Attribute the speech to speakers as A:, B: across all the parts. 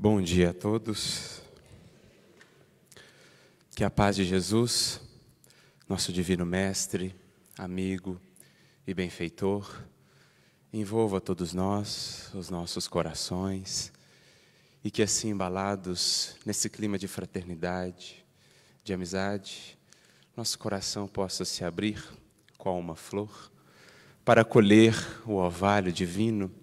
A: Bom dia a todos. Que a paz de Jesus, nosso divino mestre, amigo e benfeitor, envolva todos nós, os nossos corações, e que assim embalados nesse clima de fraternidade, de amizade, nosso coração possa se abrir qual uma flor para colher o orvalho divino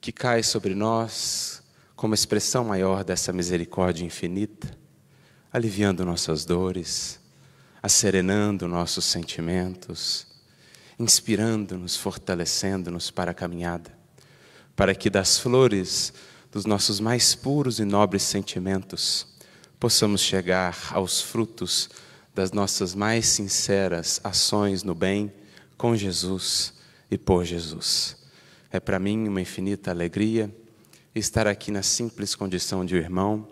A: que cai sobre nós como expressão maior dessa misericórdia infinita, aliviando nossas dores, asserenando nossos sentimentos, inspirando-nos, fortalecendo-nos para a caminhada, para que das flores dos nossos mais puros e nobres sentimentos possamos chegar aos frutos das nossas mais sinceras ações no bem com Jesus e por Jesus. É para mim uma infinita alegria estar aqui na simples condição de irmão,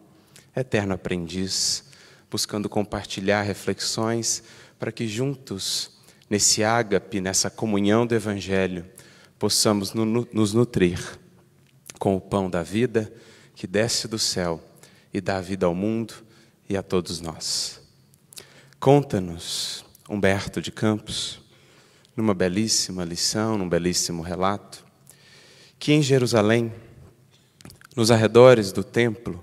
A: eterno aprendiz, buscando compartilhar reflexões para que juntos, nesse ágape, nessa comunhão do Evangelho, possamos nos nutrir com o pão da vida que desce do céu e dá vida ao mundo e a todos nós. Conta-nos, Humberto de Campos, numa belíssima lição, num belíssimo relato, que em Jerusalém, nos arredores do templo,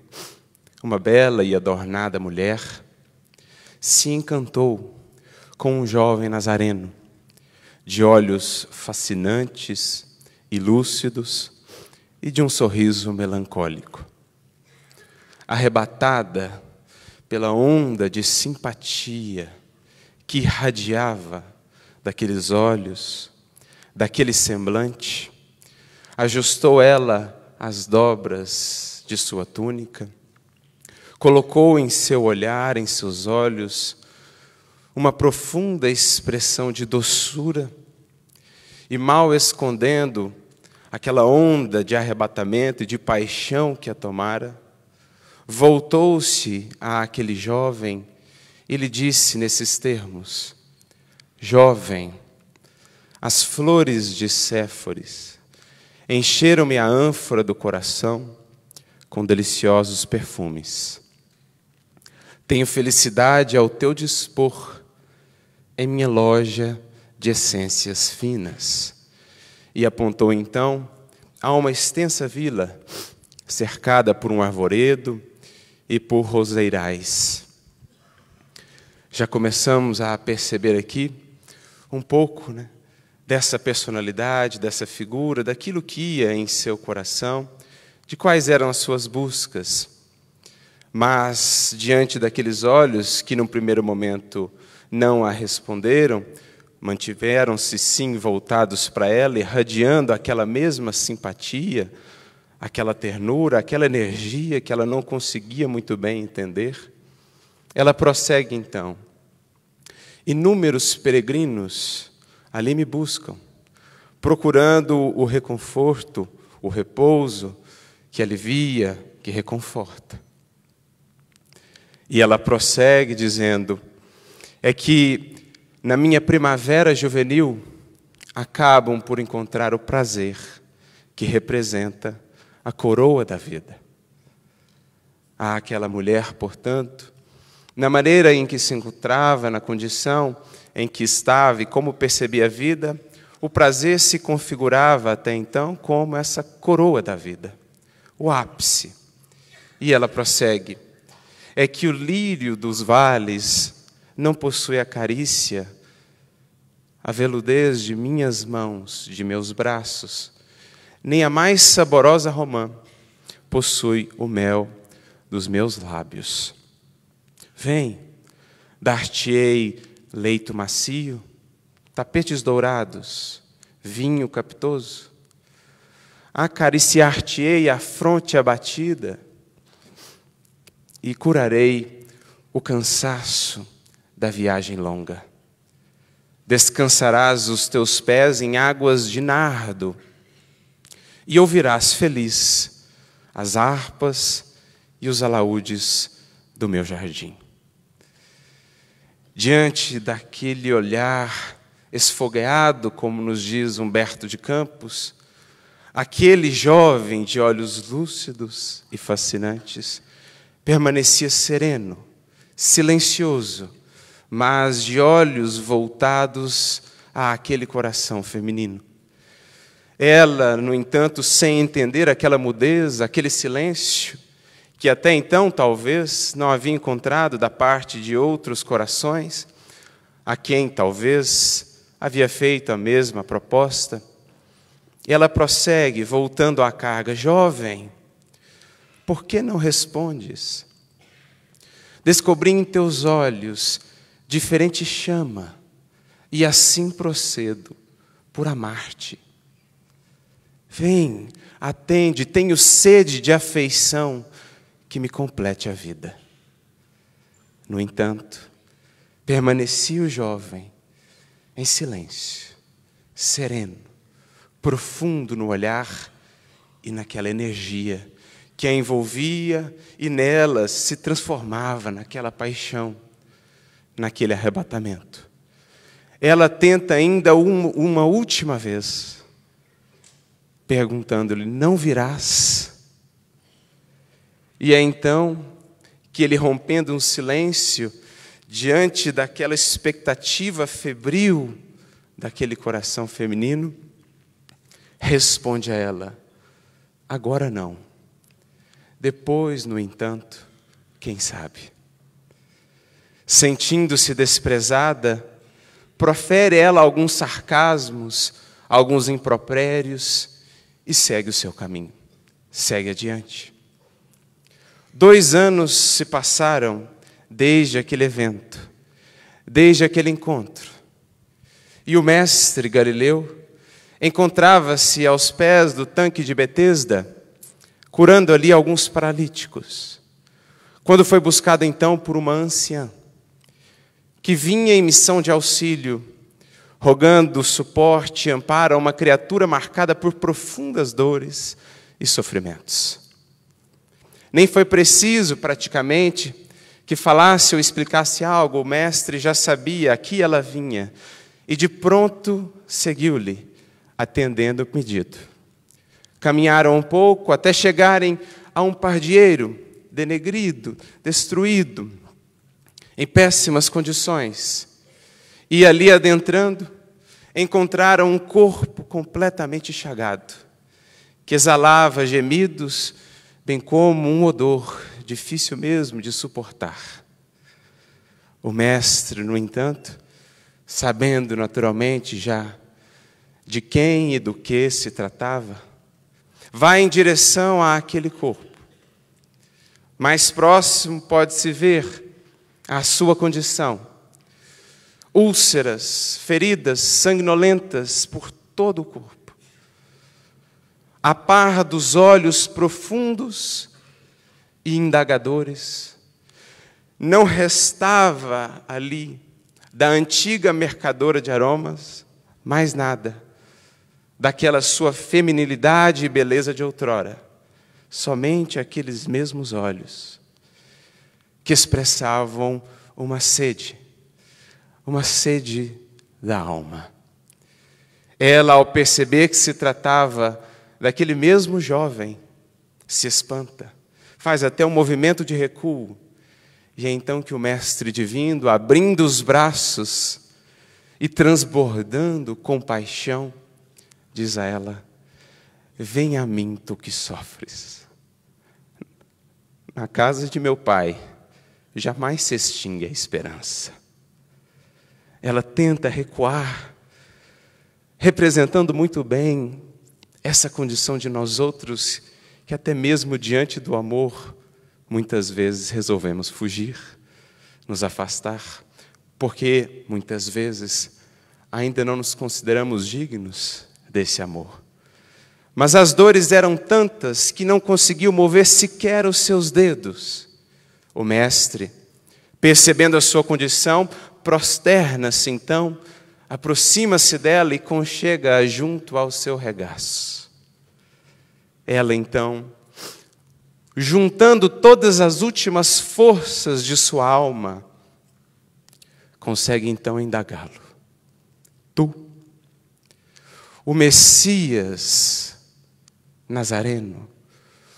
A: uma bela e adornada mulher se encantou com um jovem nazareno, de olhos fascinantes e lúcidos e de um sorriso melancólico. Arrebatada pela onda de simpatia que irradiava daqueles olhos, daquele semblante, ajustou ela as dobras de sua túnica, colocou em seu olhar, em seus olhos, uma profunda expressão de doçura e, mal escondendo aquela onda de arrebatamento e de paixão que a tomara, voltou-se àquele jovem e lhe disse nesses termos: Jovem, as flores de Séforis encheram-me a ânfora do coração com deliciosos perfumes. Tenho felicidade ao teu dispor em minha loja de essências finas. E apontou então a uma extensa vila, cercada por um arvoredo e por roseirais. Já começamos a perceber aqui um pouco né, dessa personalidade, dessa figura, daquilo que ia em seu coração, de quais eram as suas buscas. Mas, diante daqueles olhos que, num primeiro momento, não a responderam, mantiveram-se sim voltados para ela, irradiando aquela mesma simpatia, aquela ternura, aquela energia que ela não conseguia muito bem entender. Ela prossegue então. Inúmeros peregrinos ali me buscam, procurando o reconforto, o repouso que alivia, que reconforta. E ela prossegue dizendo: é que na minha primavera juvenil acabam por encontrar o prazer que representa a coroa da vida. Aquela mulher, portanto, na maneira em que se encontrava, na condição em que estava e como percebia a vida, o prazer se configurava até então como essa coroa da vida, o ápice. E ela prossegue: é que o lírio dos vales não possui a carícia, a veludez de minhas mãos, de meus braços, nem a mais saborosa romã possui o mel dos meus lábios. Vem, dar-te-ei leito macio, tapetes dourados, vinho capitoso. Acariciar-te-ei a fronte abatida e curarei o cansaço da viagem longa. Descansarás os teus pés em águas de nardo e ouvirás feliz as harpas e os alaúdes do meu jardim diante daquele olhar esfogueado, como nos diz Humberto de Campos, Aquele jovem de olhos lúcidos e fascinantes permanecia sereno, silencioso, mas de olhos voltados àquele coração feminino. Ela, no entanto, sem entender aquela mudez, aquele silêncio, que até então talvez não havia encontrado da parte de outros corações, a quem talvez havia feito a mesma proposta, ela prossegue, voltando à carga: Jovem, por que não respondes? Descobri em teus olhos diferente chama, e assim procedo por amar-te. Vem, atende, tenho sede de afeição que me complete a vida. No entanto, permaneci o jovem em silêncio, sereno, profundo no olhar e naquela energia que a envolvia e nela se transformava naquela paixão, naquele arrebatamento. Ela tenta ainda uma, uma última vez, perguntando-lhe: Não virás? E é então que ele, rompendo um silêncio, diante daquela expectativa febril daquele coração feminino, responde a ela: Agora não. Depois, no entanto, quem sabe? Sentindo-se desprezada, profere ela alguns sarcasmos, alguns impropérios e segue o seu caminho, segue adiante. Dois anos se passaram desde aquele evento, desde aquele encontro, e o mestre Galileu encontrava-se aos pés do tanque de Betesda curando ali alguns paralíticos. Quando foi buscado então por uma anciã, que vinha em missão de auxílio, rogando suporte e amparo a uma criatura marcada por profundas dores e sofrimentos. Nem foi preciso, praticamente, que falasse ou explicasse algo, o mestre já sabia, aqui ela vinha, e de pronto seguiu-lhe, atendendo o pedido. Caminharam um pouco até chegarem a um pardieiro denegrido, destruído, em péssimas condições. E ali adentrando, encontraram um corpo completamente chagado, que exalava gemidos, bem como um odor difícil mesmo de suportar. O mestre, no entanto, sabendo naturalmente já de quem e do que se tratava, vai em direção àquele corpo. Mais próximo pode-se ver a sua condição. Úlceras, feridas sanguinolentas por todo o corpo. A par dos olhos profundos e indagadores, não restava ali da antiga mercadora de aromas mais nada daquela sua feminilidade e beleza de outrora. Somente aqueles mesmos olhos que expressavam uma sede, uma sede da alma. Ela, ao perceber que se tratava daquele mesmo jovem, se espanta, faz até um movimento de recuo, e é então que o Mestre Divino, abrindo os braços e transbordando compaixão, diz a ela: Vem a mim, tu que sofres. Na casa de meu pai, jamais se extingue a esperança. Ela tenta recuar, representando muito bem essa condição de nós outros, que até mesmo diante do amor, muitas vezes resolvemos fugir, nos afastar, porque muitas vezes ainda não nos consideramos dignos desse amor. Mas as dores eram tantas que não conseguiu mover sequer os seus dedos. O mestre, percebendo a sua condição, prosterna-se então, aproxima-se dela e conchega-a junto ao seu regaço. Ela então, juntando todas as últimas forças de sua alma, consegue então indagá-lo. Tu o Messias Nazareno,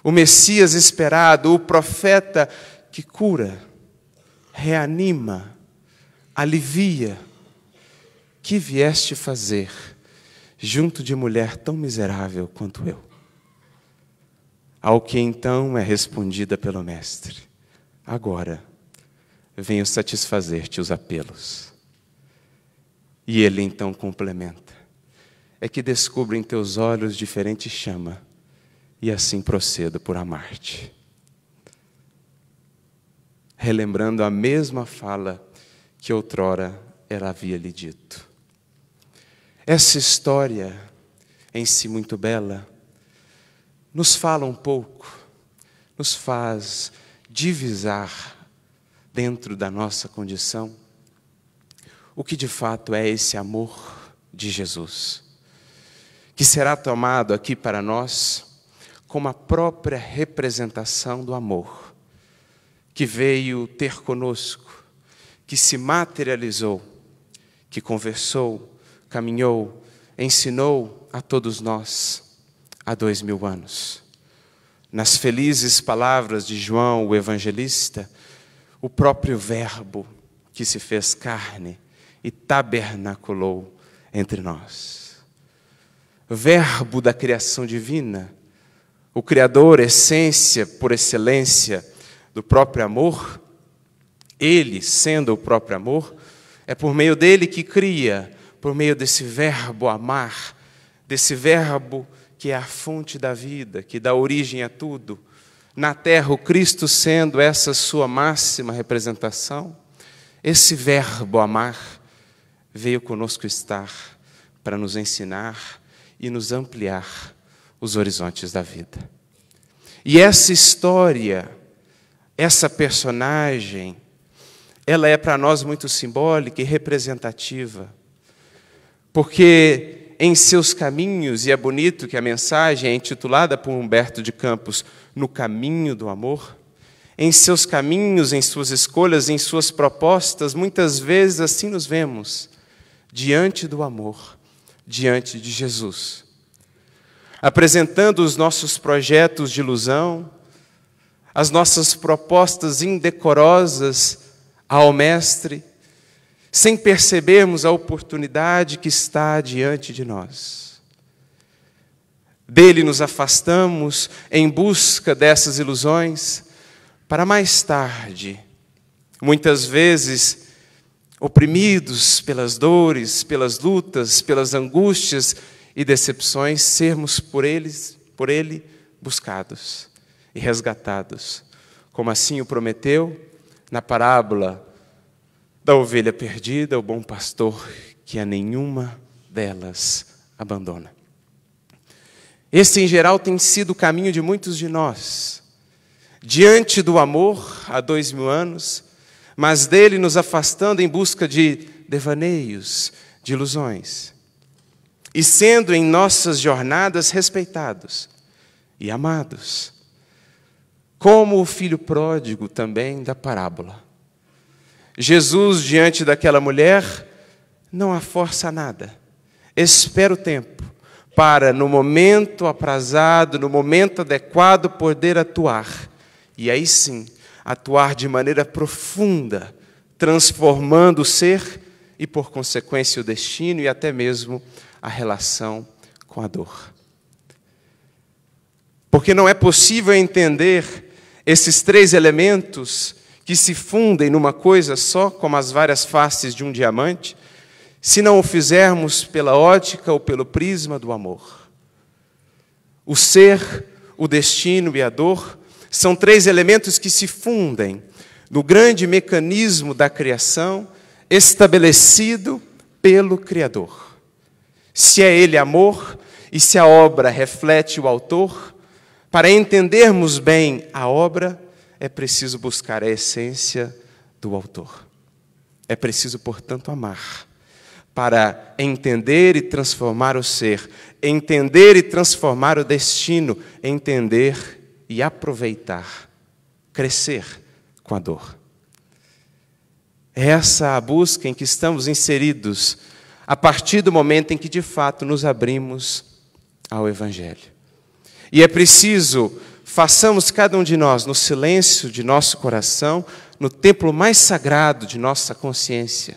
A: o Messias esperado, o profeta que cura, reanima, alivia. Que vieste fazer junto de mulher tão miserável quanto eu? Ao que então é respondida pelo Mestre: Agora venho satisfazer-te os apelos. E ele então complementa: É que descubro em teus olhos diferente chama, e assim procedo por amar-te. Relembrando a mesma fala que outrora ela havia lhe dito. Essa história, em si muito bela, nos fala um pouco, nos faz divisar dentro da nossa condição o que de fato é esse amor de Jesus, que será tomado aqui para nós como a própria representação do amor que veio ter conosco, que se materializou, que conversou, caminhou, ensinou a todos nós há dois mil anos. Nas felizes palavras de João, o evangelista, o próprio Verbo que se fez carne e tabernaculou entre nós. Verbo da criação divina, o Criador, essência por excelência do próprio amor, Ele, sendo o próprio amor, é por meio dele que cria, por meio desse verbo amar, desse verbo que é a fonte da vida, que dá origem a tudo. Na terra, o Cristo sendo essa sua máxima representação, esse verbo amar veio conosco estar para nos ensinar e nos ampliar os horizontes da vida. E essa história, essa personagem, ela é para nós muito simbólica e representativa, porque em seus caminhos, e é bonito que a mensagem é intitulada por Humberto de Campos, No Caminho do Amor, em seus caminhos, em suas escolhas, em suas propostas, muitas vezes assim nos vemos diante do amor, diante de Jesus. Apresentando os nossos projetos de ilusão, as nossas propostas indecorosas ao Mestre, sem percebermos a oportunidade que está diante de nós. Dele nos afastamos em busca dessas ilusões, para mais tarde, muitas vezes, oprimidos pelas dores, pelas lutas, pelas angústias e decepções, sermos por eles, por ele buscados e resgatados, como assim o prometeu na parábola da ovelha perdida, o bom pastor que a nenhuma delas abandona. Esse, em geral, tem sido o caminho de muitos de nós. Diante do amor, há dois mil anos, mas dele nos afastando em busca de devaneios, de ilusões. E sendo em nossas jornadas respeitados e amados, como o filho pródigo também da parábola. Jesus, diante daquela mulher, não a força nada, espera o tempo para, no momento aprazado, no momento adequado, poder atuar. E aí sim, atuar de maneira profunda, transformando o ser e, por consequência, o destino e até mesmo a relação com a dor. Porque não é possível entender esses três elementos que se fundem numa coisa só, como as várias faces de um diamante, se não o fizermos pela ótica ou pelo prisma do amor. O ser, o destino e a dor são três elementos que se fundem no grande mecanismo da criação estabelecido pelo Criador. Se é Ele amor e se a obra reflete o autor, para entendermos bem a obra, é preciso buscar a essência do autor. É preciso, portanto, amar para entender e transformar o ser, entender e transformar o destino, entender e aproveitar, crescer com a dor. É essa a busca em que estamos inseridos a partir do momento em que de fato nos abrimos ao Evangelho. E é preciso façamos cada um de nós no silêncio de nosso coração, no templo mais sagrado de nossa consciência,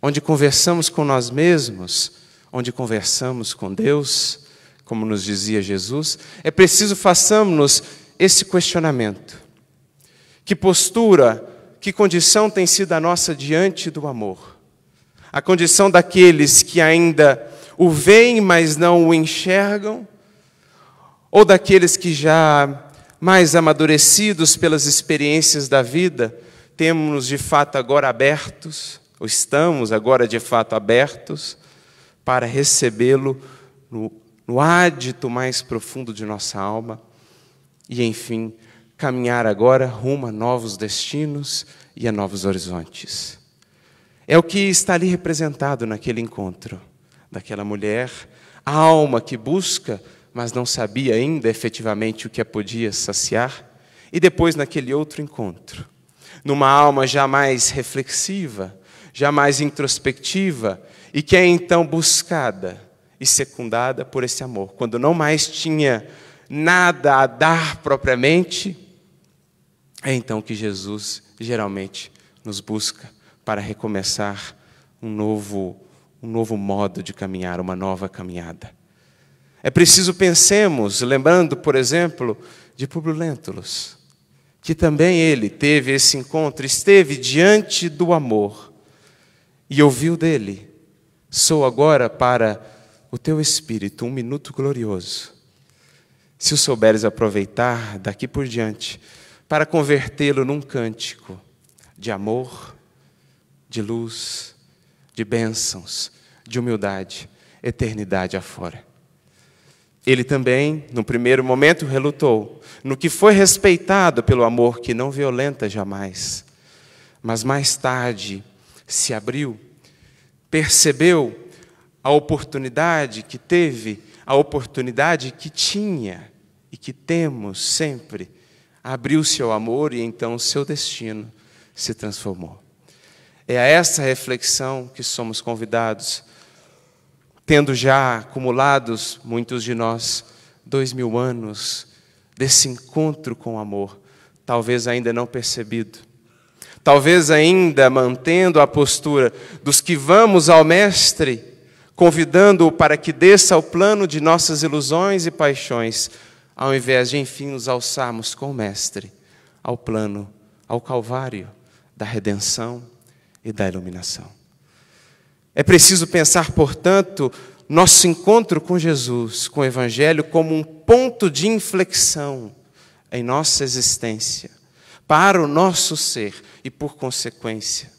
A: onde conversamos com nós mesmos, onde conversamos com Deus, como nos dizia Jesus, é preciso façamos esse questionamento. Que postura, que condição tem sido a nossa diante do amor? A condição daqueles que ainda o veem, mas não o enxergam? Ou daqueles que já mais amadurecidos pelas experiências da vida, temos de fato agora abertos, ou estamos agora de fato abertos, para recebê-lo no, no ádito mais profundo de nossa alma e, enfim, caminhar agora rumo a novos destinos e a novos horizontes. É o que está ali representado naquele encontro daquela mulher, a alma que busca, mas não sabia ainda efetivamente o que a podia saciar, e depois naquele outro encontro, numa alma jamais reflexiva, jamais introspectiva, e que é então buscada e secundada por esse amor, quando não mais tinha nada a dar propriamente, é então que Jesus geralmente nos busca para recomeçar um novo, um novo modo de caminhar, uma nova caminhada. É preciso pensemos, lembrando, por exemplo, de Publio Lentulus, que também ele teve esse encontro, esteve diante do amor e ouviu dele: Sou agora para o teu espírito um minuto glorioso. Se o souberes aproveitar daqui por diante, para convertê-lo num cântico de amor, de luz, de bênçãos, de humildade, eternidade afora. Ele também, no primeiro momento, relutou, no que foi respeitado pelo amor que não violenta jamais, mas mais tarde se abriu, percebeu a oportunidade que teve, a oportunidade que tinha e que temos sempre abriu seu amor e então seu destino se transformou. É a essa reflexão que somos convidados, tendo já acumulados, muitos de nós, dois mil anos desse encontro com o amor, talvez ainda não percebido, talvez ainda mantendo a postura dos que vamos ao Mestre, convidando-o para que desça ao plano de nossas ilusões e paixões, ao invés de enfim nos alçarmos com o Mestre ao plano, ao Calvário da redenção e da iluminação. É preciso pensar, portanto, nosso encontro com Jesus, com o Evangelho, como um ponto de inflexão em nossa existência, para o nosso ser e, por consequência,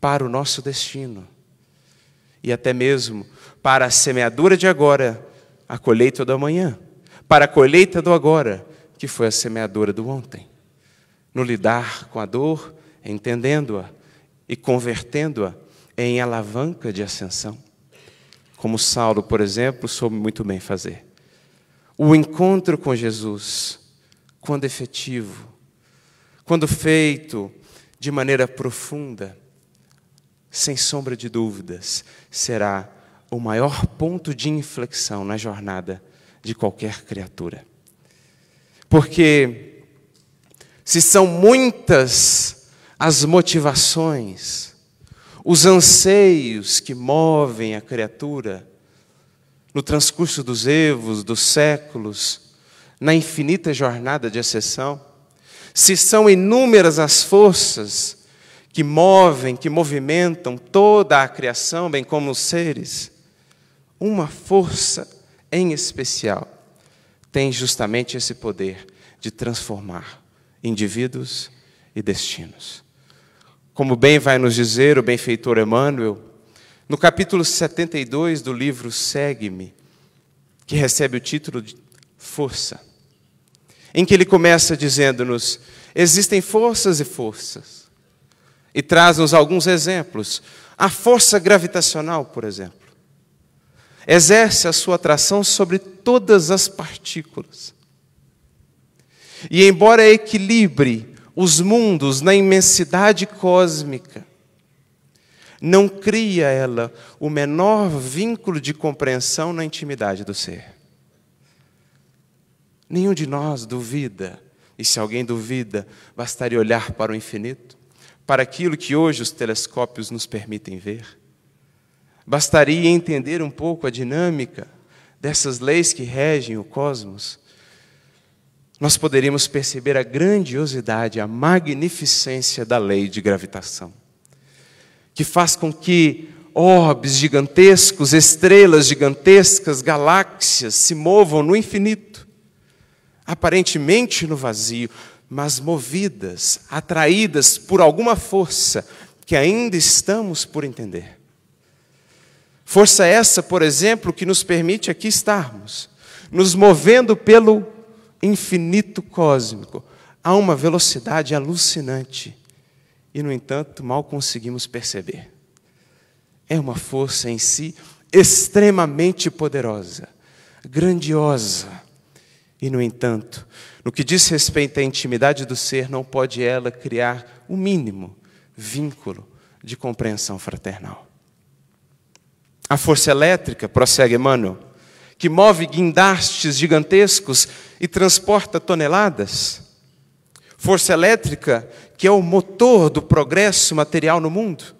A: para o nosso destino. E até mesmo para a semeadura de agora, a colheita do amanhã para a colheita do agora, que foi a semeadora do ontem. No lidar com a dor, entendendo-a e convertendo-a em alavanca de ascensão. Como Saulo, por exemplo, soube muito bem fazer. O encontro com Jesus, quando efetivo, quando feito de maneira profunda, sem sombra de dúvidas, será o maior ponto de inflexão na jornada de qualquer criatura. Porque se são muitas as motivações, os anseios que movem a criatura no transcurso dos evos, dos séculos, na infinita jornada de ascensão, se são inúmeras as forças que movem, que movimentam toda a criação, bem como os seres, uma força em especial, tem justamente esse poder de transformar indivíduos e destinos. Como bem vai nos dizer o benfeitor Emmanuel, no capítulo 72 do livro Segue-me, que recebe o título de Força, em que ele começa dizendo-nos: existem forças e forças, e traz-nos alguns exemplos. A força gravitacional, por exemplo exerce a sua atração sobre todas as partículas. E embora equilibre os mundos na imensidade cósmica, não cria ela o menor vínculo de compreensão na intimidade do ser. Nenhum de nós duvida, e se alguém duvida, bastaria olhar para o infinito, para aquilo que hoje os telescópios nos permitem ver. Bastaria entender um pouco a dinâmica dessas leis que regem o cosmos. Nós poderíamos perceber a grandiosidade, a magnificência da lei de gravitação, que faz com que orbes gigantescos, estrelas gigantescas, galáxias se movam no infinito, aparentemente no vazio, mas movidas, atraídas por alguma força que ainda estamos por entender. Força essa, por exemplo, que nos permite aqui estarmos, nos movendo pelo infinito cósmico, a uma velocidade alucinante, e, no entanto, mal conseguimos perceber é uma força em si extremamente poderosa, grandiosa. E, no entanto, no que diz respeito à intimidade do ser, não pode ela criar o mínimo vínculo de compreensão fraternal. A força elétrica, prossegue Emmanuel, que move guindastes gigantescos e transporta toneladas. Força elétrica que é o motor do progresso material no mundo.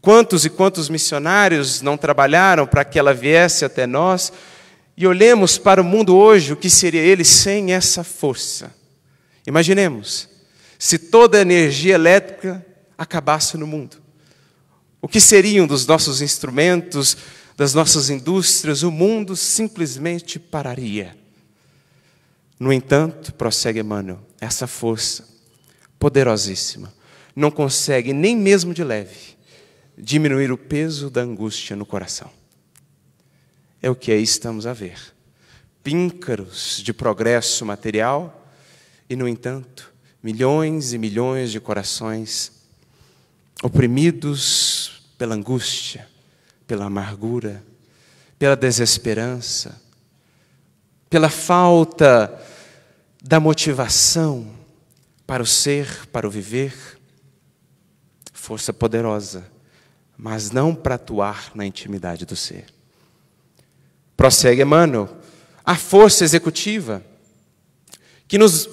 A: Quantos e quantos missionários não trabalharam para que ela viesse até nós? E olhemos para o mundo hoje, o que seria ele sem essa força? Imaginemos, se toda a energia elétrica acabasse no mundo. O que seriam dos nossos instrumentos, das nossas indústrias? O mundo simplesmente pararia. No entanto, prossegue Emmanuel, essa força poderosíssima não consegue nem mesmo de leve diminuir o peso da angústia no coração. É o que aí estamos a ver. Píncaros de progresso material e, no entanto, milhões e milhões de corações oprimidos pela angústia, pela amargura, pela desesperança, pela falta da motivação para o ser, para o viver. Força poderosa mas não para atuar na intimidade do ser. Prossegue Emmanuel, a força executiva que nos,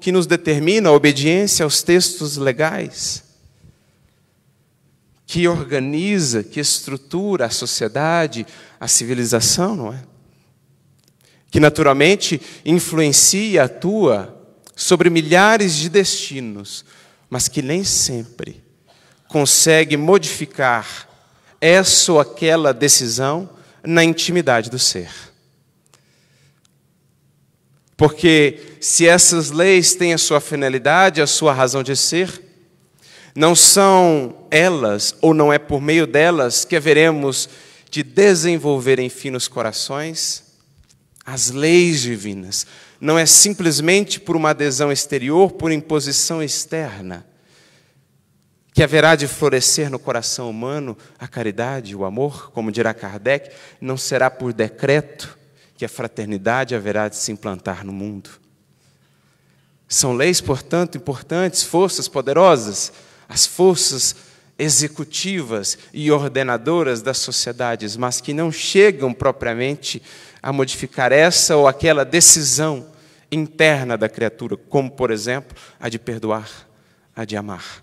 A: que nos determina a obediência aos textos legais, que organiza, que estrutura a sociedade, a civilização, não é? Que naturalmente influencia, atua sobre milhares de destinos, mas que nem sempre consegue modificar essa ou aquela decisão na intimidade do ser. Porque se essas leis têm a sua finalidade, a sua razão de ser, não são elas, ou não é por meio delas, que haveremos de desenvolver em finos corações as leis divinas. Não é simplesmente por uma adesão exterior, por imposição externa que haverá de florescer no coração humano a caridade, o amor, como dirá Kardec, não será por decreto que a fraternidade haverá de se implantar no mundo. São leis, portanto, importantes, forças poderosas, as forças executivas e ordenadoras das sociedades, mas que não chegam propriamente a modificar essa ou aquela decisão interna da criatura, como, por exemplo, a de perdoar, a de amar.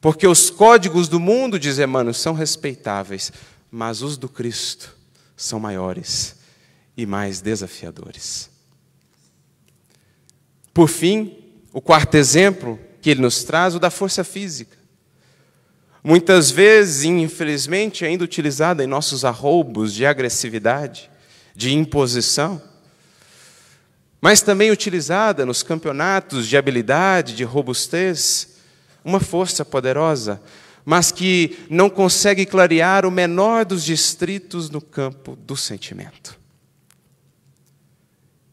A: Porque os códigos do mundo, diz Emmanuel, são respeitáveis, mas os do Cristo são maiores e mais desafiadores. Por fim, o quarto exemplo que ele nos traz, o da força física. Muitas vezes, infelizmente, ainda utilizada em nossos arroubos de agressividade, de imposição, mas também utilizada nos campeonatos de habilidade, de robustez, uma força poderosa, mas que não consegue clarear o menor dos distritos no campo do sentimento.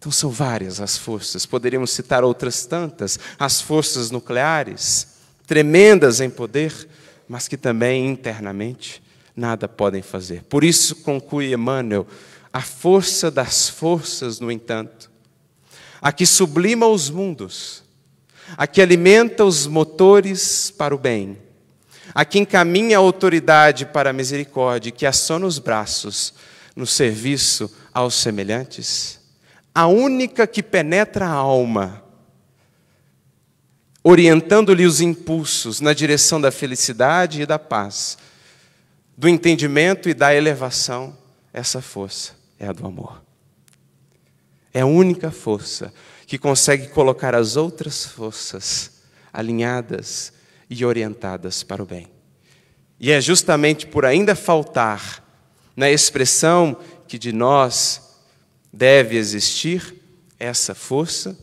A: Então são várias as forças, poderíamos citar outras tantas, as forças nucleares, tremendas em poder, mas que também internamente nada podem fazer. Por isso conclui Emmanuel, a força das forças, no entanto, a que sublima os mundos, a que alimenta os motores para o bem, a que encaminha a autoridade para a misericórdia, que assona os braços no serviço aos semelhantes, a única que penetra a alma, orientando-lhe os impulsos na direção da felicidade e da paz, do entendimento e da elevação, essa força é a do amor. É a única força que consegue colocar as outras forças alinhadas e orientadas para o bem. E é justamente por ainda faltar na expressão que de nós deve existir essa força,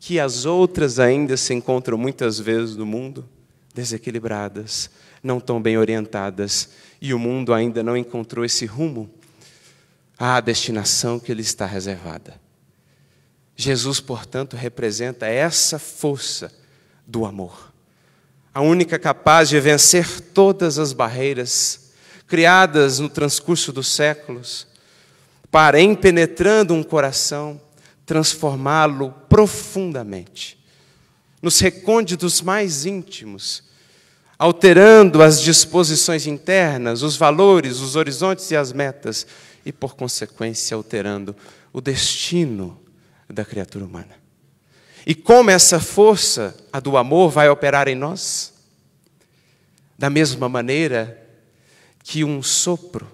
A: que as outras ainda se encontram muitas vezes no mundo desequilibradas, não tão bem orientadas, e o mundo ainda não encontrou esse rumo à destinação que lhe está reservada. Jesus, portanto, representa essa força do amor, a única capaz de vencer todas as barreiras criadas no transcurso dos séculos, para, em penetrando um coração, transformá-lo profundamente, nos recônditos mais íntimos, alterando as disposições internas, os valores, os horizontes e as metas, e, por consequência, alterando o destino da criatura humana. E como essa força, a do amor, vai operar em nós? Da mesma maneira que um sopro,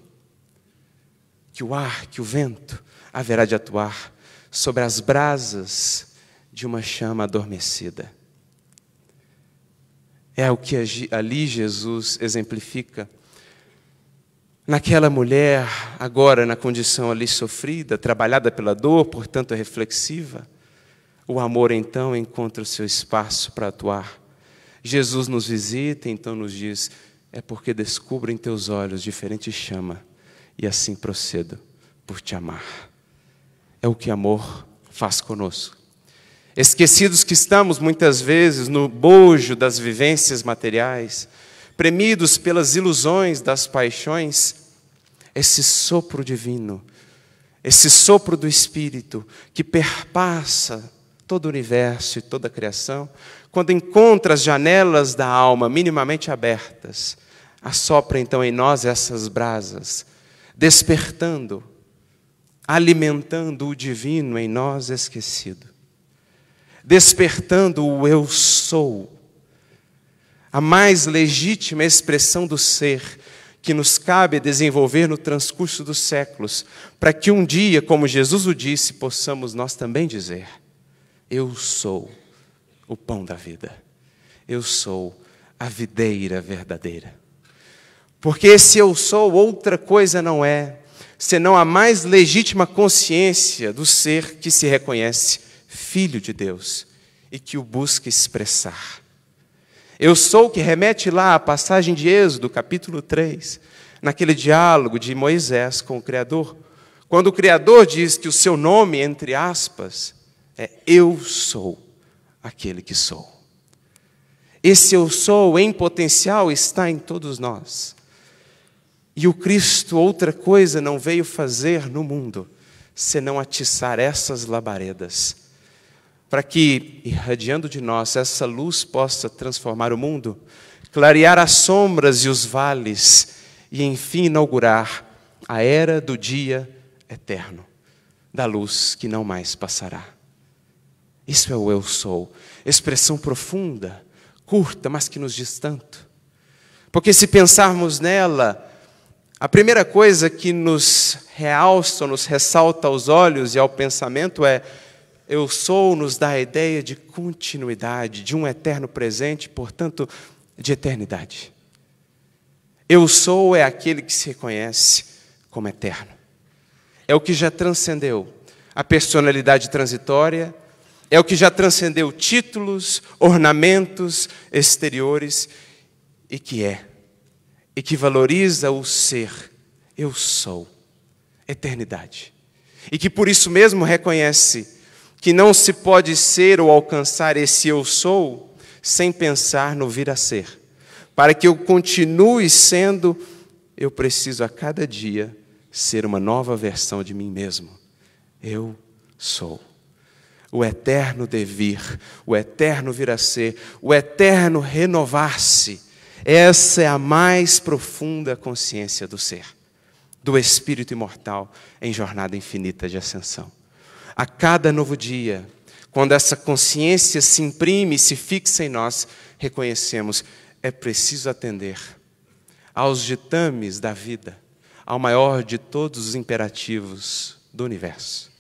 A: que o ar, que o vento haverá de atuar sobre as brasas de uma chama adormecida. É o que ali Jesus exemplifica. Naquela mulher, agora na condição ali sofrida, trabalhada pela dor, portanto reflexiva, o amor então encontra o seu espaço para atuar. Jesus nos visita, então nos diz: é porque descubro em teus olhos diferente chama, e assim procedo por te amar. É o que amor faz conosco. Esquecidos que estamos muitas vezes no bojo das vivências materiais, premidos pelas ilusões das paixões, esse sopro divino, esse sopro do Espírito que perpassa todo o universo e toda a criação, quando encontra as janelas da alma minimamente abertas, assopra então em nós essas brasas, despertando, alimentando o divino em nós esquecido, despertando o eu sou, a mais legítima expressão do ser que nos cabe desenvolver no transcurso dos séculos, para que um dia, como Jesus o disse, possamos nós também dizer: Eu sou o pão da vida, eu sou a videira verdadeira. Porque esse eu sou outra coisa não é, senão a mais legítima consciência do ser que se reconhece filho de Deus e que o busca expressar. Eu sou que remete lá à passagem de Êxodo, capítulo 3, naquele diálogo de Moisés com o Criador, quando o Criador diz que o seu nome, entre aspas, é Eu sou aquele que sou. Esse eu sou em potencial está em todos nós. E o Cristo outra coisa não veio fazer no mundo, senão atiçar essas labaredas, para que, irradiando de nós, essa luz possa transformar o mundo, clarear as sombras e os vales, e enfim inaugurar a era do dia eterno, da luz que não mais passará. Isso é o eu sou, expressão profunda, curta, mas que nos diz tanto. Porque se pensarmos nela, a primeira coisa que nos realça, nos ressalta aos olhos e ao pensamento é: eu sou, nos dá a ideia de continuidade, de um eterno presente, portanto, de eternidade. Eu sou é aquele que se reconhece como eterno. É o que já transcendeu a personalidade transitória, é o que já transcendeu títulos, ornamentos exteriores e que é e que valoriza o ser, eu sou, eternidade. E que por isso mesmo reconhece que não se pode ser ou alcançar esse eu sou sem pensar no vir a ser. Para que eu continue sendo, eu preciso a cada dia ser uma nova versão de mim mesmo. Eu sou. O eterno devir, o eterno vir a ser, o eterno renovar-se essa é a mais profunda consciência do ser, do espírito imortal em jornada infinita de ascensão. a cada novo dia, quando essa consciência se imprime e se fixa em nós, reconhecemos: é preciso atender aos ditames da vida, ao maior de todos os imperativos do universo.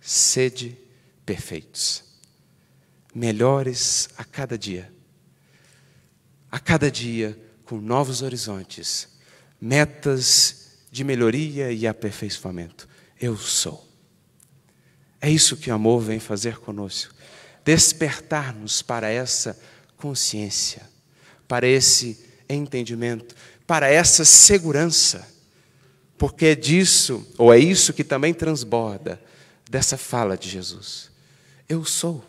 A: Sede perfeitos, melhores a cada dia, a cada dia com novos horizontes, metas de melhoria e aperfeiçoamento. Eu sou. É isso que o amor vem fazer conosco. Despertar-nos para essa consciência, para esse entendimento, para essa segurança. Porque é disso, ou é isso que também transborda dessa fala de Jesus. Eu sou.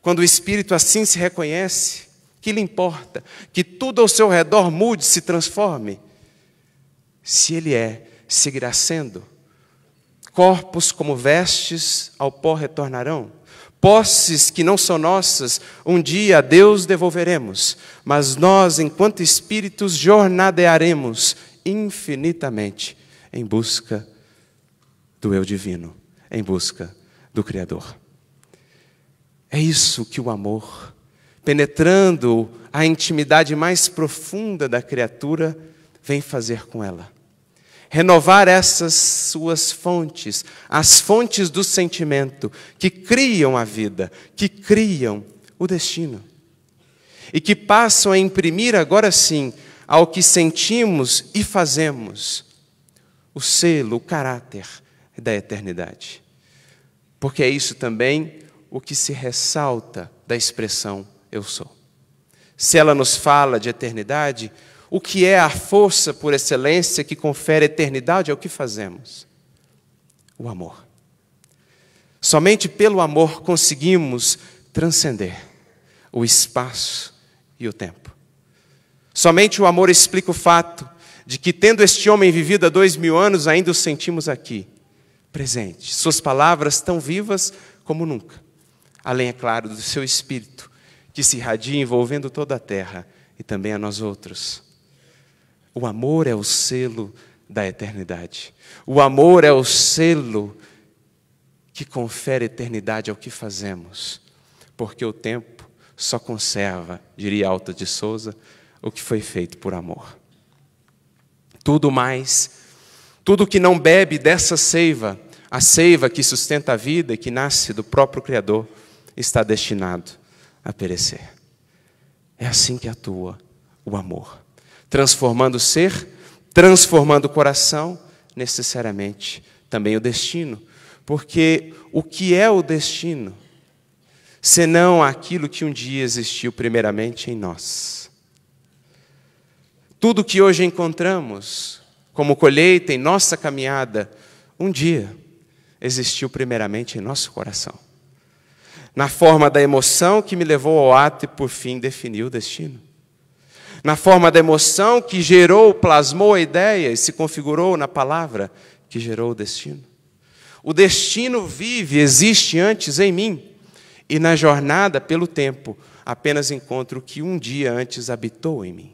A: Quando o Espírito assim se reconhece, que lhe importa? Que tudo ao seu redor mude, se transforme. Se ele é, seguirá sendo. Corpos como vestes ao pó retornarão. Posses que não são nossas, um dia a Deus devolveremos, mas nós, enquanto espíritos, jornadearemos infinitamente em busca do eu divino, em busca do Criador. É isso que o amor penetrando a intimidade mais profunda da criatura, vem fazer com ela. Renovar essas suas fontes, as fontes do sentimento, que criam a vida, que criam o destino. E que passam a imprimir, agora sim, ao que sentimos e fazemos, o selo, o caráter da eternidade. Porque é isso também o que se ressalta da expressão eu sou. Se ela nos fala de eternidade, o que é a força por excelência que confere eternidade é o que fazemos? O amor. Somente pelo amor conseguimos transcender o espaço e o tempo. Somente o amor explica o fato de que, tendo este homem vivido há dois mil anos, ainda o sentimos aqui, presente. Suas palavras tão vivas como nunca. Além, é claro, do seu espírito, que se irradia envolvendo toda a terra e também a nós outros. O amor é o selo da eternidade. O amor é o selo que confere eternidade ao que fazemos, porque o tempo só conserva, diria Alta de Souza, o que foi feito por amor. Tudo mais, tudo que não bebe dessa seiva, a seiva que sustenta a vida e que nasce do próprio Criador, está destinado a perecer. É assim que atua o amor, transformando o ser, transformando o coração, necessariamente também o destino. Porque o que é o destino? Senão aquilo que um dia existiu primeiramente em nós. Tudo que hoje encontramos como colheita em nossa caminhada, um dia existiu primeiramente em nosso coração na forma da emoção que me levou ao ato e por fim definiu o destino. Na forma da emoção que gerou, plasmou a ideia e se configurou na palavra que gerou o destino. O destino vive, existe antes em mim, e na jornada pelo tempo apenas encontro o que um dia antes habitou em mim.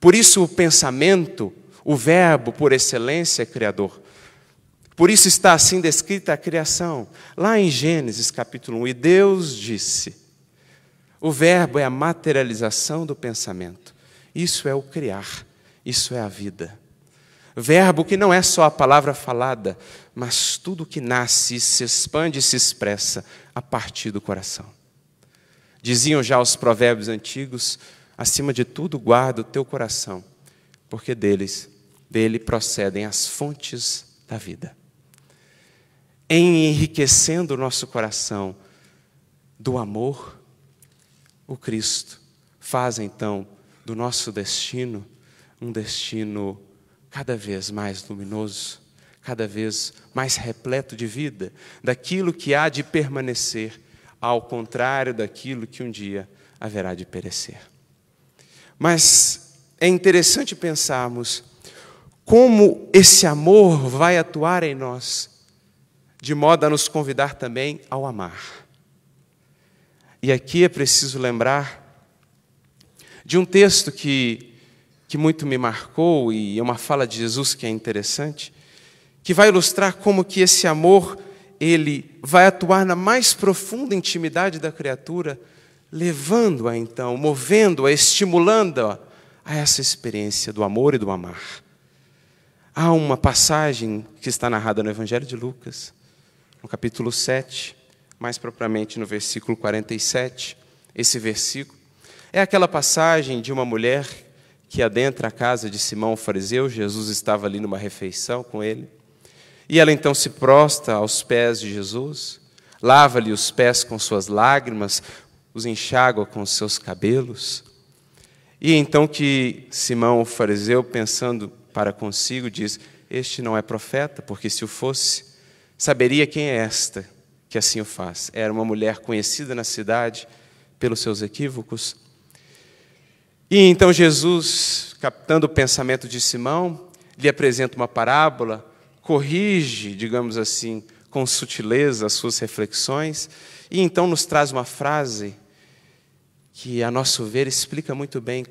A: Por isso o pensamento, o verbo por excelência é criador. Por isso está assim descrita a criação, lá em Gênesis capítulo 1. E Deus disse: o verbo é a materialização do pensamento. Isso é o criar, isso é a vida. Verbo que não é só a palavra falada, mas tudo que nasce, se expande e se expressa a partir do coração. Diziam já os provérbios antigos: acima de tudo, guarda o teu coração, porque deles, dele procedem as fontes da vida enriquecendo o nosso coração do amor, o Cristo faz então do nosso destino um destino cada vez mais luminoso, cada vez mais repleto de vida, daquilo que há de permanecer, ao contrário daquilo que um dia haverá de perecer. Mas é interessante pensarmos como esse amor vai atuar em nós de modo a nos convidar também ao amar. E aqui é preciso lembrar de um texto que, que muito me marcou, e é uma fala de Jesus que é interessante, que vai ilustrar como que esse amor, ele vai atuar na mais profunda intimidade da criatura, levando-a então, movendo-a, estimulando-a a essa experiência do amor e do amar. Há uma passagem que está narrada no Evangelho de Lucas, no capítulo 7, mais propriamente no versículo 47. Esse versículo é aquela passagem de uma mulher que adentra a casa de Simão o fariseu, Jesus estava ali numa refeição com ele, e ela então se prostra aos pés de Jesus, lava-lhe os pés com suas lágrimas, os enxágua com seus cabelos. E então que Simão o fariseu, pensando para consigo, diz: Este não é profeta, porque se o fosse, saberia quem é esta que assim o faz. Era uma mulher conhecida na cidade pelos seus equívocos. E então Jesus, captando o pensamento de Simão, lhe apresenta uma parábola, corrige, digamos assim, com sutileza as suas reflexões, e então nos traz uma frase que, a nosso ver, explica muito bem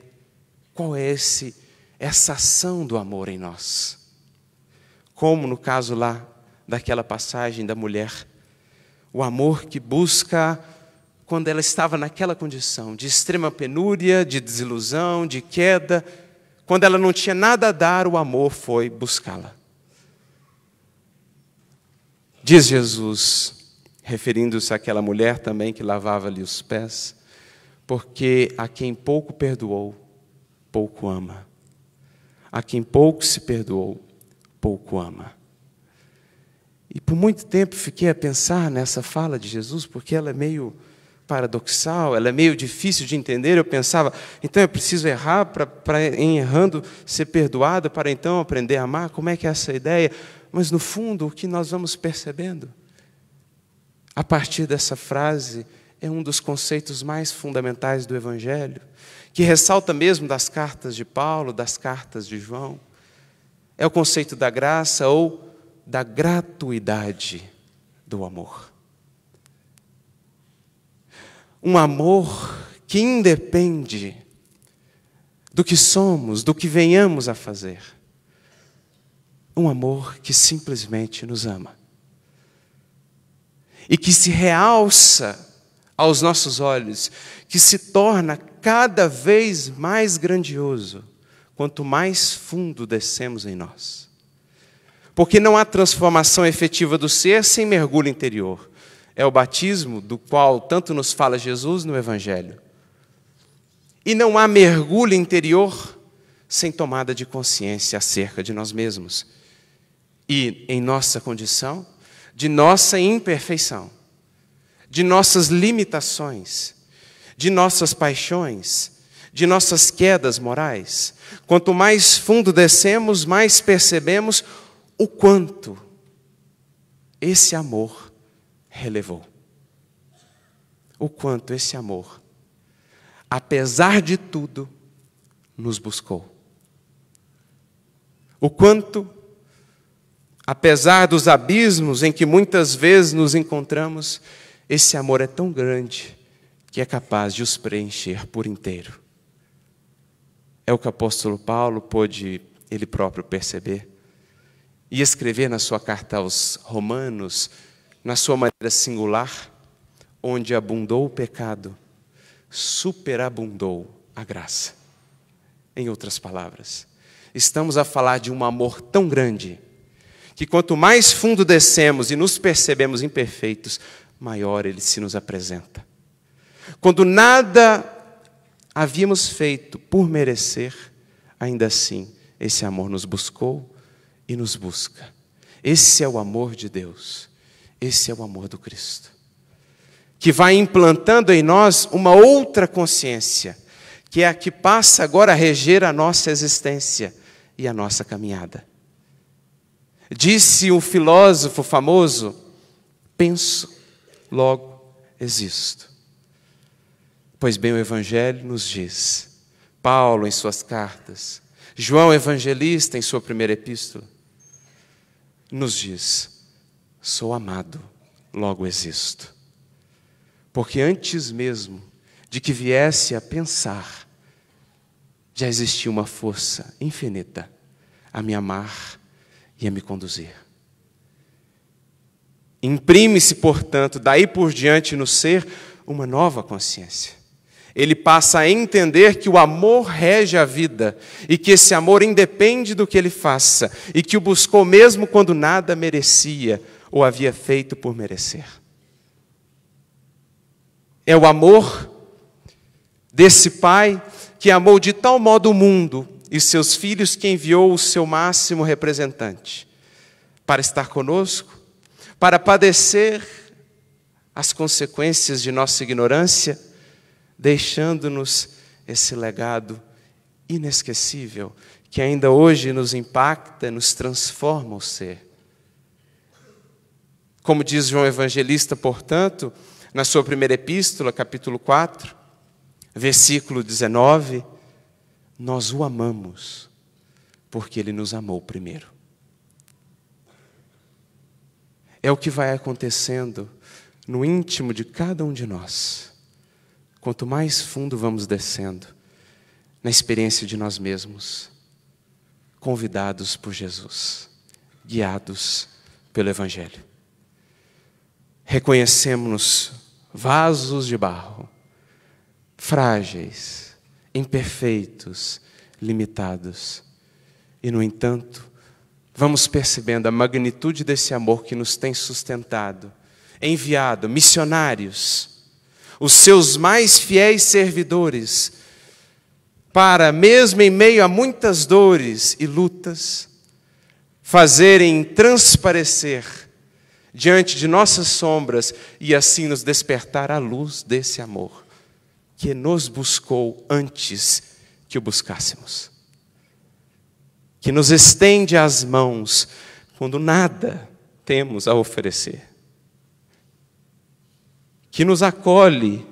A: qual é esse, essa ação do amor em nós. Como no caso lá daquela passagem da mulher, o amor que busca quando ela estava naquela condição de extrema penúria, de desilusão, de queda, quando ela não tinha nada a dar, o amor foi buscá-la. Diz Jesus, referindo-se àquela mulher também que lavava-lhe os pés, porque a quem pouco perdoou, pouco ama. A quem pouco se perdoou, pouco ama. E por muito tempo fiquei a pensar nessa fala de Jesus, porque ela é meio paradoxal, ela é meio difícil de entender. Eu pensava, então eu preciso errar para, em errando, ser perdoado, para então aprender a amar? Como é que é essa ideia? Mas no fundo, o que nós vamos percebendo, a partir dessa frase, é um dos conceitos mais fundamentais do Evangelho, que ressalta mesmo das cartas de Paulo, das cartas de João. É o conceito da graça ou da gratuidade do amor um amor que independe do que somos, do que venhamos a fazer. Um amor que simplesmente nos ama. E que se realça aos nossos olhos, que se torna cada vez mais grandioso quanto mais fundo descemos em nós. Porque não há transformação efetiva do ser sem mergulho interior é o batismo do qual tanto nos fala Jesus no Evangelho. E não há mergulho interior sem tomada de consciência acerca de nós mesmos e em nossa condição, de nossa imperfeição, de nossas limitações, de nossas paixões, de nossas quedas morais. Quanto mais fundo descemos, mais percebemos o quanto esse amor relevou. O quanto esse amor, apesar de tudo, nos buscou. O quanto, apesar dos abismos em que muitas vezes nos encontramos, esse amor é tão grande que é capaz de os preencher por inteiro. É o que o apóstolo Paulo pôde ele próprio perceber e escrever na sua carta aos Romanos, na sua maneira singular, onde abundou o pecado, superabundou a graça. Em outras palavras, estamos a falar de um amor tão grande que quanto mais fundo descemos e nos percebemos imperfeitos, maior ele se nos apresenta. Quando nada havíamos feito por merecer, ainda assim, esse amor nos buscou e nos busca. Esse é o amor de Deus. Esse é o amor do Cristo, que vai implantando em nós uma outra consciência, que é a que passa agora a reger a nossa existência e a nossa caminhada. Disse o filósofo famoso: penso, logo existo. Pois bem, o Evangelho nos diz, Paulo em suas cartas, João Evangelista em sua primeira epístola, nos diz: sou amado, logo existo. Porque antes mesmo de que viesse a pensar, já existia uma força infinita a me amar e a me conduzir. Imprime-se, portanto, daí por diante no ser uma nova consciência. Ele passa a entender que o amor rege a vida e que esse amor independe do que ele faça e que o buscou mesmo quando nada merecia ou havia feito por merecer. É o amor desse pai que amou de tal modo o mundo e seus filhos que enviou o seu máximo representante para estar conosco, para padecer as consequências de nossa ignorância, deixando-nos esse legado inesquecível que ainda hoje nos impacta, nos transforma o ser. Como diz João Evangelista, portanto, na sua primeira epístola, capítulo 4, versículo 19, nós o amamos porque ele nos amou primeiro. É o que vai acontecendo no íntimo de cada um de nós. Quanto mais fundo vamos descendo na experiência de nós mesmos, convidados por Jesus, guiados pelo Evangelho. Reconhecemos-nos vasos de barro, frágeis, imperfeitos, limitados. E, no entanto, vamos percebendo a magnitude desse amor que nos tem sustentado enviado missionários, os seus mais fiéis servidores, para, mesmo em meio a muitas dores e lutas, fazerem transparecer diante de nossas sombras e assim nos despertar à luz desse amor que nos buscou antes que o buscássemos. Que nos estende as mãos quando nada temos a oferecer que nos acolhe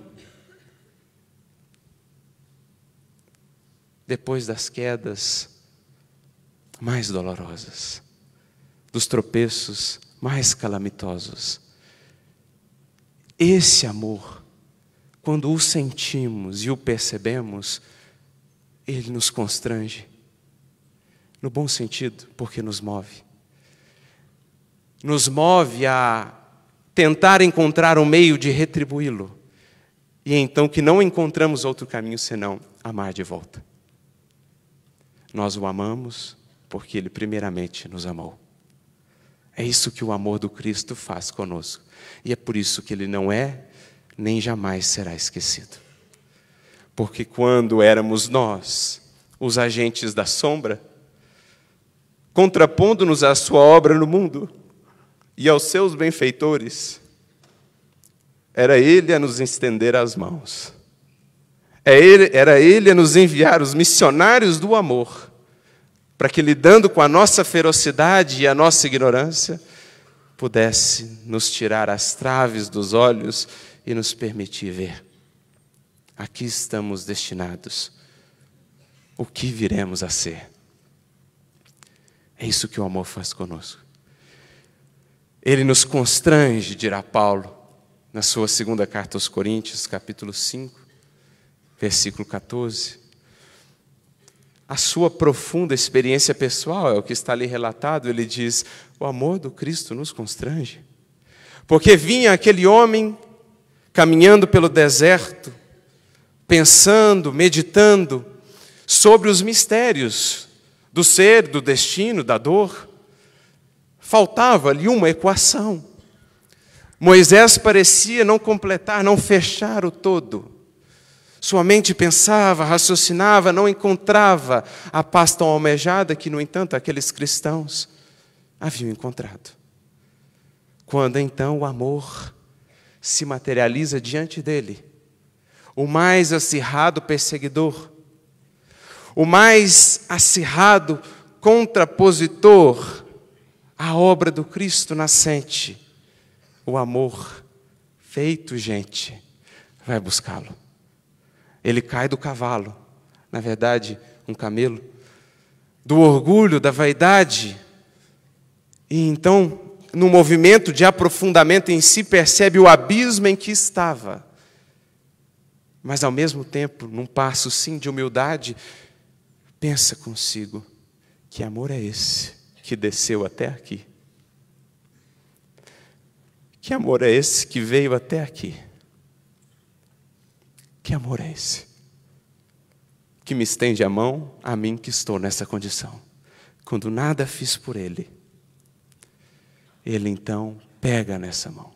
A: depois das quedas mais dolorosas, dos tropeços mais calamitosos. Esse amor, quando o sentimos e o percebemos, ele nos constrange, no bom sentido, porque nos move. Nos move a tentar encontrar um meio de retribuí-lo. E então que não encontramos outro caminho senão amar de volta. Nós o amamos porque ele primeiramente nos amou. É isso que o amor do Cristo faz conosco. E é por isso que ele não é nem jamais será esquecido. Porque quando éramos nós, os agentes da sombra, contrapondo-nos à sua obra no mundo, e aos seus benfeitores, era Ele a nos estender as mãos. É era Ele a nos enviar os missionários do amor, para que, lidando com a nossa ferocidade e a nossa ignorância, pudesse nos tirar as traves dos olhos e nos permitir ver. Aqui estamos destinados. O que viremos a ser? É isso que o amor faz conosco. Ele nos constrange, dirá Paulo, na sua segunda carta aos Coríntios, capítulo 5, versículo 14. A sua profunda experiência pessoal é o que está ali relatado. Ele diz: O amor do Cristo nos constrange. Porque vinha aquele homem caminhando pelo deserto, pensando, meditando sobre os mistérios do ser, do destino, da dor. Faltava-lhe uma equação. Moisés parecia não completar, não fechar o todo. Sua mente pensava, raciocinava, não encontrava a paz tão almejada que, no entanto, aqueles cristãos haviam encontrado. Quando então o amor se materializa diante dele, o mais acirrado perseguidor, o mais acirrado contrapositor a obra do Cristo nascente, o amor feito gente, vai buscá-lo. Ele cai do cavalo, na verdade, um camelo, do orgulho, da vaidade, e então, no movimento de aprofundamento em si, percebe o abismo em que estava. Mas, ao mesmo tempo, num passo sim de humildade, pensa consigo: que amor é esse? Que desceu até aqui. Que amor é esse que veio até aqui? Que amor é esse? Que me estende a mão a mim que estou nessa condição, quando nada fiz por ele. Ele então pega nessa mão,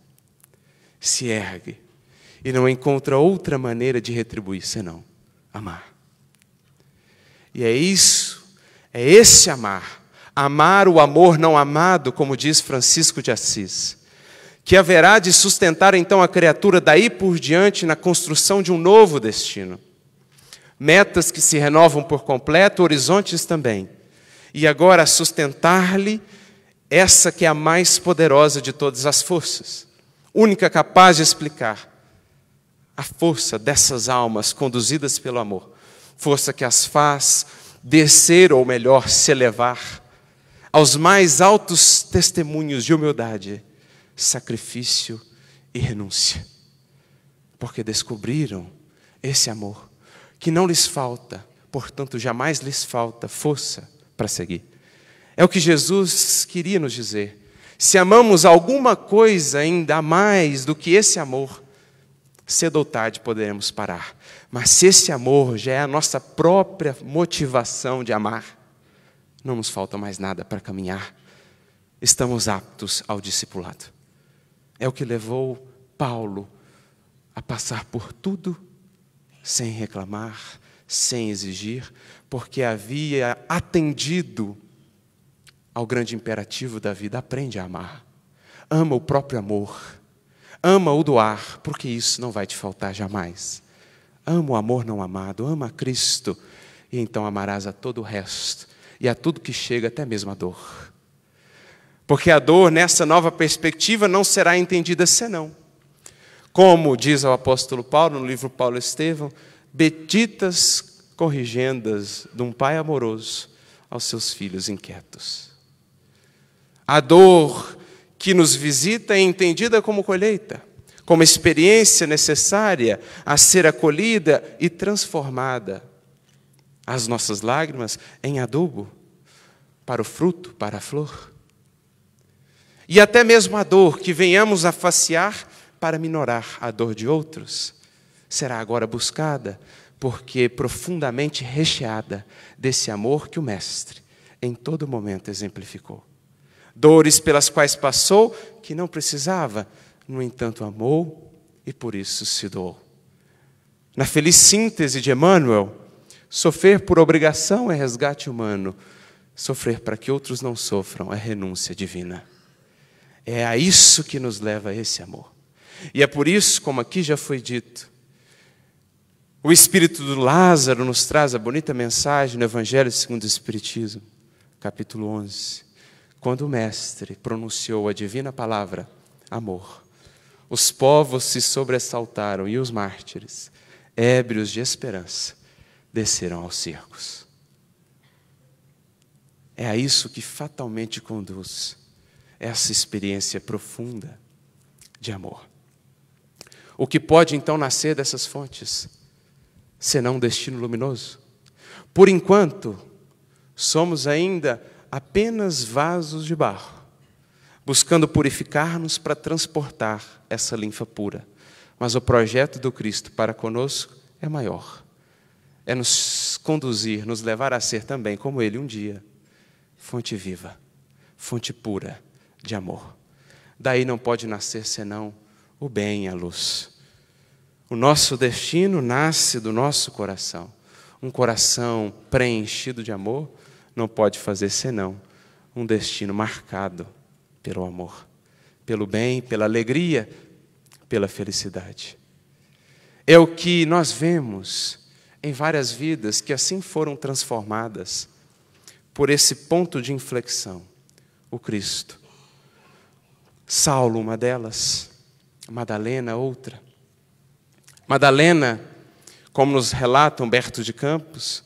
A: se ergue e não encontra outra maneira de retribuir senão amar. E é isso, é esse amar, amar o amor não amado, como diz Francisco de Assis, que haverá de sustentar então a criatura daí por diante na construção de um novo destino. Metas que se renovam por completo, horizontes também. E agora sustentar-lhe essa que é a mais poderosa de todas as forças, única capaz de explicar a força dessas almas conduzidas pelo amor força que as faz descer, ou melhor, se elevar aos mais altos testemunhos de humildade, sacrifício e renúncia. Porque descobriram esse amor, que não lhes falta, portanto, jamais lhes falta força para seguir. É o que Jesus queria nos dizer. Se amamos alguma coisa ainda mais do que esse amor, cedo ou tarde poderemos parar. Mas se esse amor já é a nossa própria motivação de amar, não nos falta mais nada para caminhar. Estamos aptos ao discipulado. É o que levou Paulo a passar por tudo sem reclamar, sem exigir, porque havia atendido ao grande imperativo da vida: aprende a amar. Ama o próprio amor. Ama o doar, porque isso não vai te faltar jamais. Ama o amor não amado, ama Cristo, e então amarás a todo o resto, e a tudo que chega, até mesmo a dor. Porque a dor, nessa nova perspectiva, não será entendida senão. Como diz o apóstolo Paulo no livro Paulo Estevão, betitas corrigendas de um pai amoroso aos seus filhos inquietos. A dor que nos visita é entendida como colheita como experiência necessária a ser acolhida e transformada. As nossas lágrimas em adubo para o fruto, para a flor. E até mesmo a dor que venhamos a facear para minorar a dor de outros, será agora buscada, porque profundamente recheada desse amor que o Mestre em todo momento exemplificou. Dores pelas quais passou que não precisava, no entanto, amou e por isso se doou. Na feliz síntese de Emmanuel, sofrer por obrigação é resgate humano, sofrer para que outros não sofram é renúncia divina. É a isso que nos leva a esse amor. E é por isso, como aqui já foi dito, o espírito do Lázaro nos traz a bonita mensagem no Evangelho segundo o Espiritismo, capítulo 11, quando o Mestre pronunciou a divina palavra amor. Os povos se sobressaltaram e os mártires, ébrios de esperança, desceram aos circos. É a isso que fatalmente conduz essa experiência profunda de amor. O que pode então nascer dessas fontes, senão um destino luminoso? Por enquanto, somos ainda apenas vasos de barro buscando purificar-nos para transportar essa linfa pura. Mas o projeto do Cristo para conosco é maior. É nos conduzir, nos levar a ser também, como Ele um dia, fonte viva, fonte pura de amor. Daí não pode nascer senão o bem e a luz. O nosso destino nasce do nosso coração. Um coração preenchido de amor não pode fazer senão um destino marcado pelo amor, pelo bem, pela alegria, pela felicidade. É o que nós vemos em várias vidas que assim foram transformadas por esse ponto de inflexão, o Cristo. Saulo, uma delas, Madalena, outra. Madalena, como nos relata Humberto de Campos,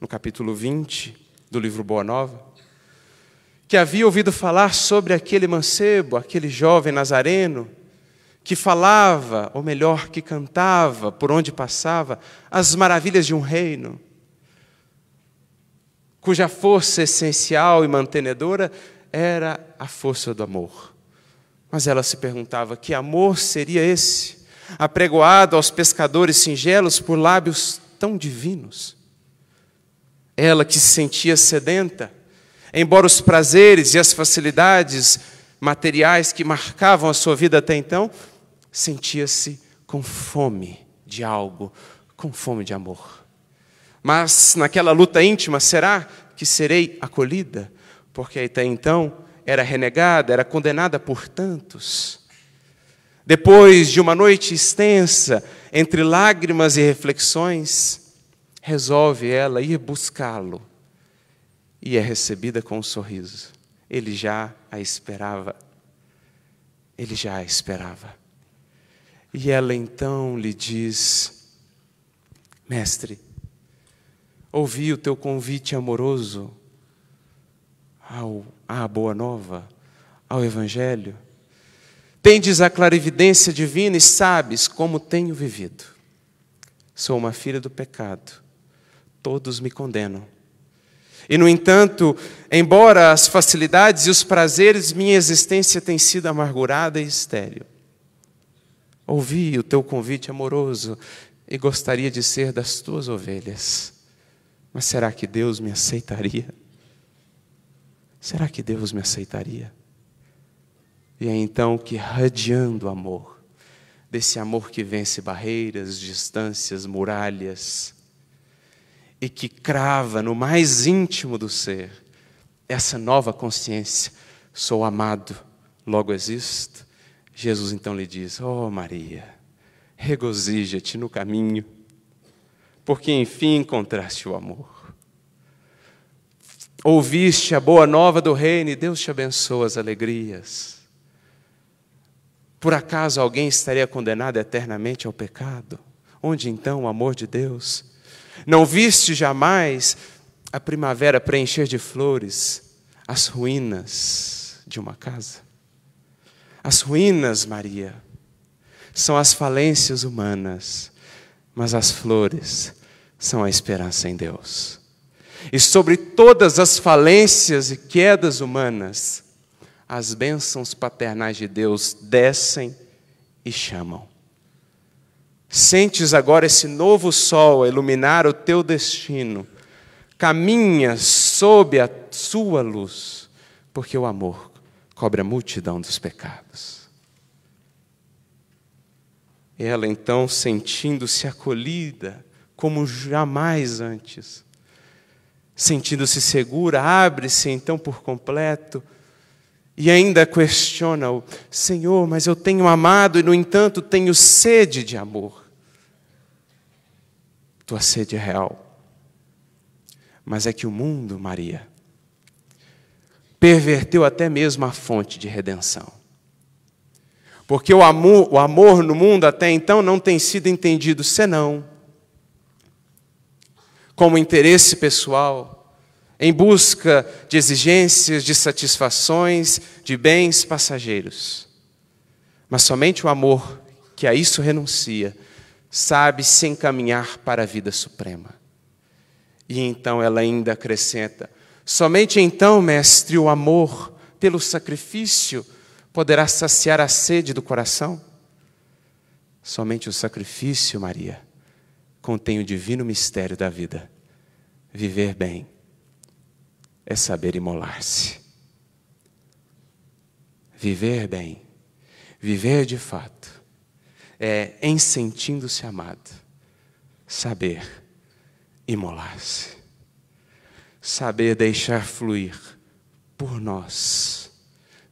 A: no capítulo 20 do livro Boa Nova, que havia ouvido falar sobre aquele mancebo, aquele jovem nazareno, que falava, ou melhor, que cantava por onde passava, as maravilhas de um reino, cuja força essencial e mantenedora era a força do amor. Mas ela se perguntava: que amor seria esse, apregoado aos pescadores singelos por lábios tão divinos? Ela que se sentia sedenta, embora os prazeres e as facilidades materiais que marcavam a sua vida até então, sentia-se com fome de algo, com fome de amor. Mas naquela luta íntima, será que serei acolhida? Porque até então era renegada, era condenada por tantos. Depois de uma noite extensa, entre lágrimas e reflexões, resolve ela ir buscá-lo e é recebida com um sorriso. Ele já a esperava. Ele já a esperava. E ela então lhe diz: Mestre, ouvi o teu convite amoroso ao, à boa nova, ao Evangelho. Tendes a clarividência divina e sabes como tenho vivido. Sou uma filha do pecado todos me condenam. E, no entanto, embora as facilidades e os prazeres, minha existência tem sido amargurada e estéril. Ouvi o teu convite amoroso e gostaria de ser das tuas ovelhas. Mas será que Deus me aceitaria? Será que Deus me aceitaria? E é então que, radiando amor, desse amor que vence barreiras, distâncias, muralhas, e que crava no mais íntimo do ser essa nova consciência: sou amado, logo existo. Jesus então lhe diz: Oh Maria, regozija-te no caminho, porque enfim encontraste o amor. Ouviste a boa nova do reino e Deus te abençoa as alegrias. Por acaso alguém estaria condenado eternamente ao pecado? Onde então o amor de Deus? Não viste jamais a primavera preencher de flores as ruínas de uma casa? As ruínas, Maria, são as falências humanas, mas as flores são a esperança em Deus. E sobre todas as falências e quedas humanas, as bênçãos paternais de Deus descem e chamam. Sentes agora esse novo sol a iluminar o teu destino. Caminha sob a sua luz, porque o amor cobre a multidão dos pecados. Ela então, sentindo-se acolhida como jamais antes, sentindo-se segura, abre-se então por completo e ainda questiona o Senhor, mas eu tenho amado e, no entanto, tenho sede de amor. Tua sede é real. Mas é que o mundo, Maria, perverteu até mesmo a fonte de redenção. Porque o amor, o amor no mundo até então não tem sido entendido senão como interesse pessoal, em busca de exigências, de satisfações, de bens passageiros. Mas somente o amor que a isso renuncia sabe se encaminhar para a vida suprema. E então ela ainda acrescenta: somente então, mestre, o amor pelo sacrifício poderá saciar a sede do coração? Somente o sacrifício, Maria, contém o divino mistério da vida. Viver bem é saber imolar-se. Viver bem, viver de fato, é, em sentindo-se amado, saber imolar-se, saber deixar fluir por nós,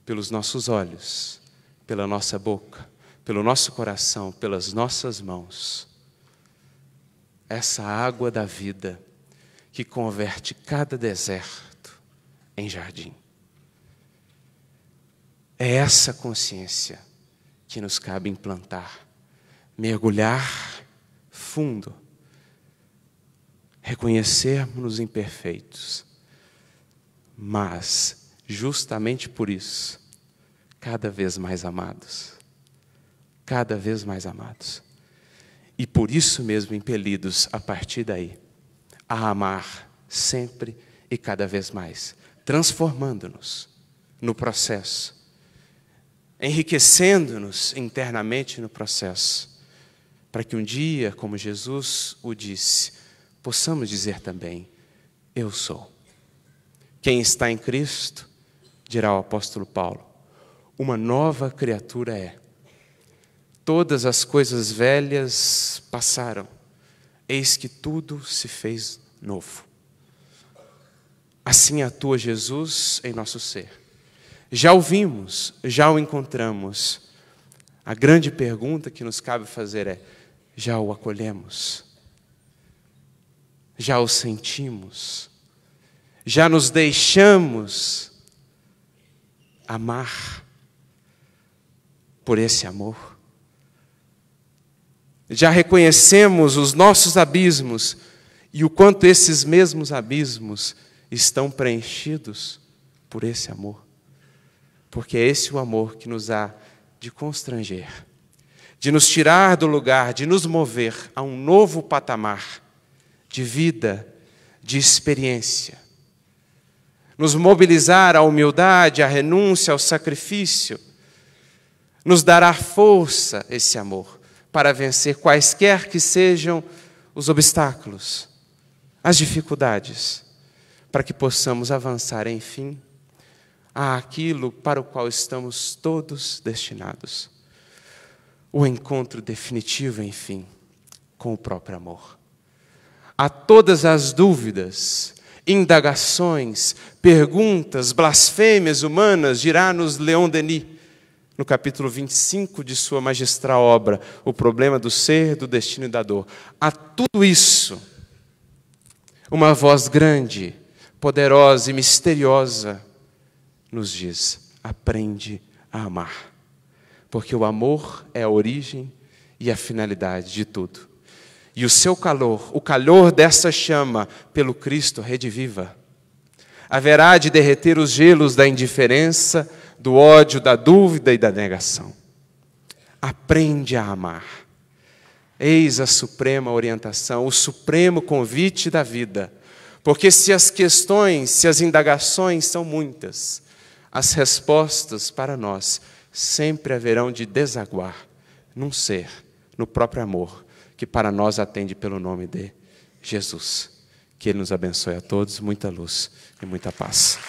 A: pelos nossos olhos, pela nossa boca, pelo nosso coração, pelas nossas mãos, essa água da vida que converte cada deserto em jardim. É essa consciência que nos cabe implantar mergulhar fundo, reconhecermos-nos imperfeitos, mas, justamente por isso, cada vez mais amados, cada vez mais amados, e por isso mesmo impelidos a partir daí a amar sempre e cada vez mais, transformando-nos no processo enriquecendo-nos internamente no processo, para que um dia, como Jesus o disse, possamos dizer também: Eu sou. Quem está em Cristo, dirá o apóstolo Paulo, uma nova criatura é. Todas as coisas velhas passaram, eis que tudo se fez novo. Assim atua Jesus em nosso ser. Já o vimos, já o encontramos. A grande pergunta que nos cabe fazer é: já o acolhemos? Já o sentimos? Já nos deixamos amar por esse amor? Já reconhecemos os nossos abismos e o quanto esses mesmos abismos estão preenchidos por esse amor. Porque é esse o amor que nos há de constranger, de nos tirar do lugar, de nos mover a um novo patamar de vida, de experiência. Nos mobilizar à humildade, à renúncia, ao sacrifício. Nos dará força esse amor para vencer quaisquer que sejam os obstáculos, as dificuldades para que possamos avançar, enfim, àquilo para o qual estamos todos destinados. O encontro definitivo, enfim, com o próprio amor. A todas as dúvidas, indagações, perguntas, blasfêmias humanas, dirá-nos Leon Denis, no capítulo 25 de sua magistral obra, O Problema do Ser, do Destino e da Dor. A tudo isso, uma voz grande, poderosa e misteriosa nos diz: aprende a amar. Porque o amor é a origem e a finalidade de tudo. E o seu calor, o calor dessa chama pelo Cristo rediviva, haverá de derreter os gelos da indiferença, do ódio, da dúvida e da negação. Aprende a amar. Eis a suprema orientação, o supremo convite da vida porque se as questões, se as indagações são muitas, as respostas para nós sempre haverão de desaguar num ser, no próprio amor, que para nós atende pelo nome de Jesus. Que Ele nos abençoe a todos, muita luz e muita paz.